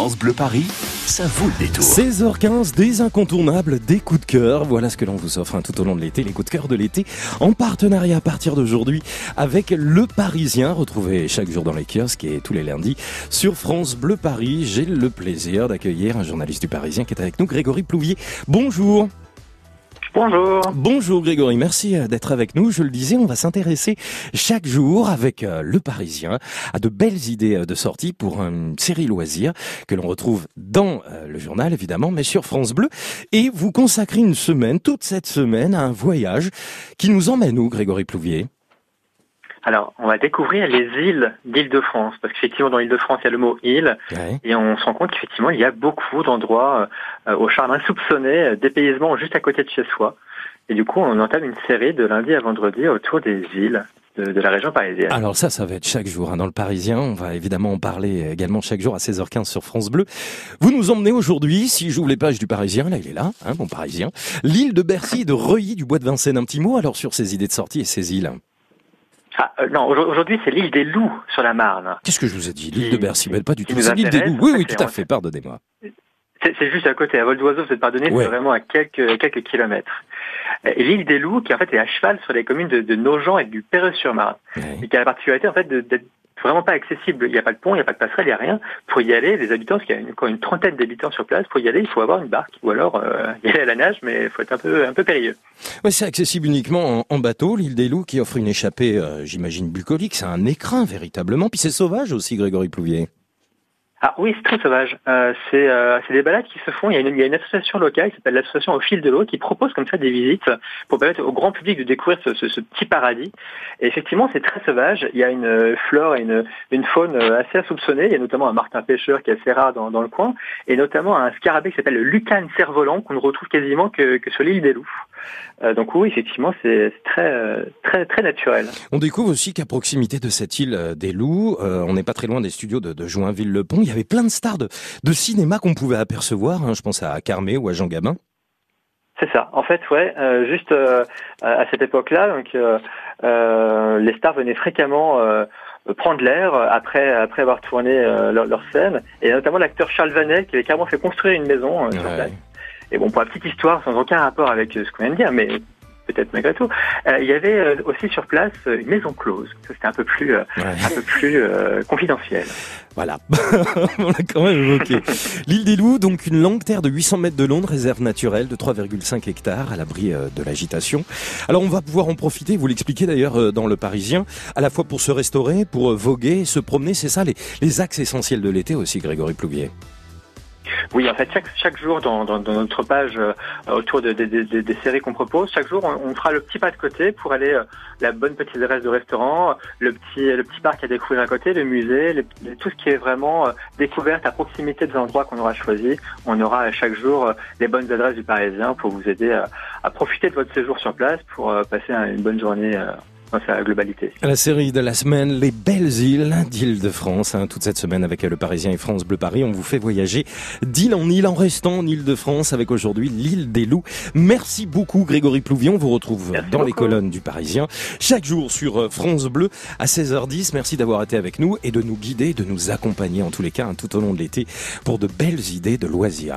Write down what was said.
France Bleu Paris, ça vaut le détour. 16h15, des incontournables, des coups de cœur. Voilà ce que l'on vous offre hein, tout au long de l'été, les coups de cœur de l'été, en partenariat à partir d'aujourd'hui avec Le Parisien, retrouvé chaque jour dans les kiosques et tous les lundis sur France Bleu Paris. J'ai le plaisir d'accueillir un journaliste du Parisien qui est avec nous, Grégory Plouvier. Bonjour. Bonjour. Bonjour Grégory, merci euh, d'être avec nous. Je le disais, on va s'intéresser chaque jour avec euh, Le Parisien à de belles idées euh, de sortie pour une série loisir que l'on retrouve dans le journal évidemment, mais sur France Bleu. Et vous consacrez une semaine, toute cette semaine, à un voyage qui nous emmène où, Grégory Plouvier? Alors, on va découvrir les îles d'Île-de-France, parce qu'effectivement, dans l'Île-de-France, il y a le mot île, et on se rend compte qu'effectivement, il y a beaucoup d'endroits euh, au charme insoupçonné, euh, dépaysement juste à côté de chez soi. Et du coup, on entame une série de lundi à vendredi autour des îles. De, la région parisienne. Alors ça, ça va être chaque jour hein, dans le Parisien. On va évidemment en parler également chaque jour à 16h15 sur France Bleu. Vous nous emmenez aujourd'hui, si j'ouvre les pages du Parisien, là il est là, hein, mon Parisien, l'île de Bercy de Reuilly du Bois de Vincennes. Un petit mot alors sur ces idées de sortie et ces îles. Ah, euh, non, aujourd'hui c'est l'île des Loups sur la Marne. Qu'est-ce que je vous ai dit? L'île de Bercy, pas du tout. C'est l'île des Loups. Oui, oui, tout à fait. Pardonnez-moi. C'est juste à côté, à vol d'oiseau, vous êtes pardonné, c'est vraiment à quelques, quelques kilomètres. L'île des Loups, qui en fait est à cheval sur les communes de, de Nogent et du Perreux-sur-Marne, et qui a la particularité en fait d'être vraiment pas accessible. Il n'y a pas de pont, il n'y a pas de passerelle, il n'y a rien. Pour y aller, les habitants, parce qu'il y a une, une trentaine d'habitants sur place, pour y aller, il faut avoir une barque ou alors euh, y aller à la nage, mais il faut être un peu, un peu périlleux. Ouais, c'est accessible uniquement en, bateau, l'île des Loups, qui offre une échappée, euh, j'imagine, bucolique. C'est un écrin, véritablement. Puis c'est sauvage aussi, Grégory Plouvier. Ah oui, c'est très sauvage. Euh, c'est euh, des balades qui se font. Il y a une, association locale qui s'appelle l'association Au fil de l'eau qui propose comme ça des visites pour permettre au grand public de découvrir ce, petit paradis. Et effectivement, c'est très sauvage. Il y a une euh, flore et une, une faune assez insoupçonnée. Il y a notamment un martin pêcheur qui est assez rare dans, le coin et notamment un scarabée qui s'appelle le lucane cerf-volant qu'on ne retrouve quasiment que sur l'île des Loups. Euh, donc oui, effectivement, c'est très, très, très naturel. On découvre aussi qu'à proximité de cette île des Loups, on n'est pas très loin des studios de, de Joinville-le-Pont il y avait plein de stars de, cinéma qu'on pouvait apercevoir. Hein. je pense à Carmé ou à Jean Gabin. C'est ça. En fait, ouais, euh, juste euh, à cette époque-là, donc euh, les stars venaient fréquemment prendre l'air après après avoir tourné leur, leur, scène, et notamment l'acteur Charles Vanet qui avait carrément fait construire une maison sur place. Et bon, pour la petite histoire, sans aucun rapport avec ce qu'on vient de dire, mais peut-être malgré tout. Euh, il y avait euh, aussi sur place une maison close. C'était un peu plus, euh, un peu plus confidentiel. Voilà, on l'a quand même évoqué. L'île des Loups, donc une longue terre de 800 mètres de long, réserve naturelle de 3,5 hectares à l'abri de l'agitation. Alors on va pouvoir en profiter, vous l'expliquez d'ailleurs dans Le Parisien, à la fois pour se restaurer, pour voguer, se promener, c'est ça les, les axes essentiels de l'été aussi, Grégory Plouvier. Oui, en fait, chaque, chaque jour dans, dans, dans notre page euh, autour de, des séries qu'on propose, chaque jour on, fera le petit pas de côté pour aller euh, la bonne petite adresse de restaurant, le petit le petit parc à découvrir à côté, le musée, tout ce qui est vraiment euh, découverte à proximité des endroits qu'on aura choisis. On aura chaque jour les bonnes adresses du Parisien pour vous aider à profiter de votre séjour sur place pour passer une bonne journée dans sa globalité. La série de la semaine, les belles îles d'Île-de-France, hein, toute cette semaine avec Le Parisien et France Bleu Paris, on vous fait voyager d'île en île en restant en Île-de-France avec aujourd'hui l'île des loups. Merci beaucoup Grégory Plouvion, on vous retrouve dans les colonnes du Parisien chaque jour sur euh, France Bleu à 16h10. Merci d'avoir été avec nous et de nous guider, de nous accompagner en tous les cas hein, tout au long de l'été pour de belles idées de loisirs.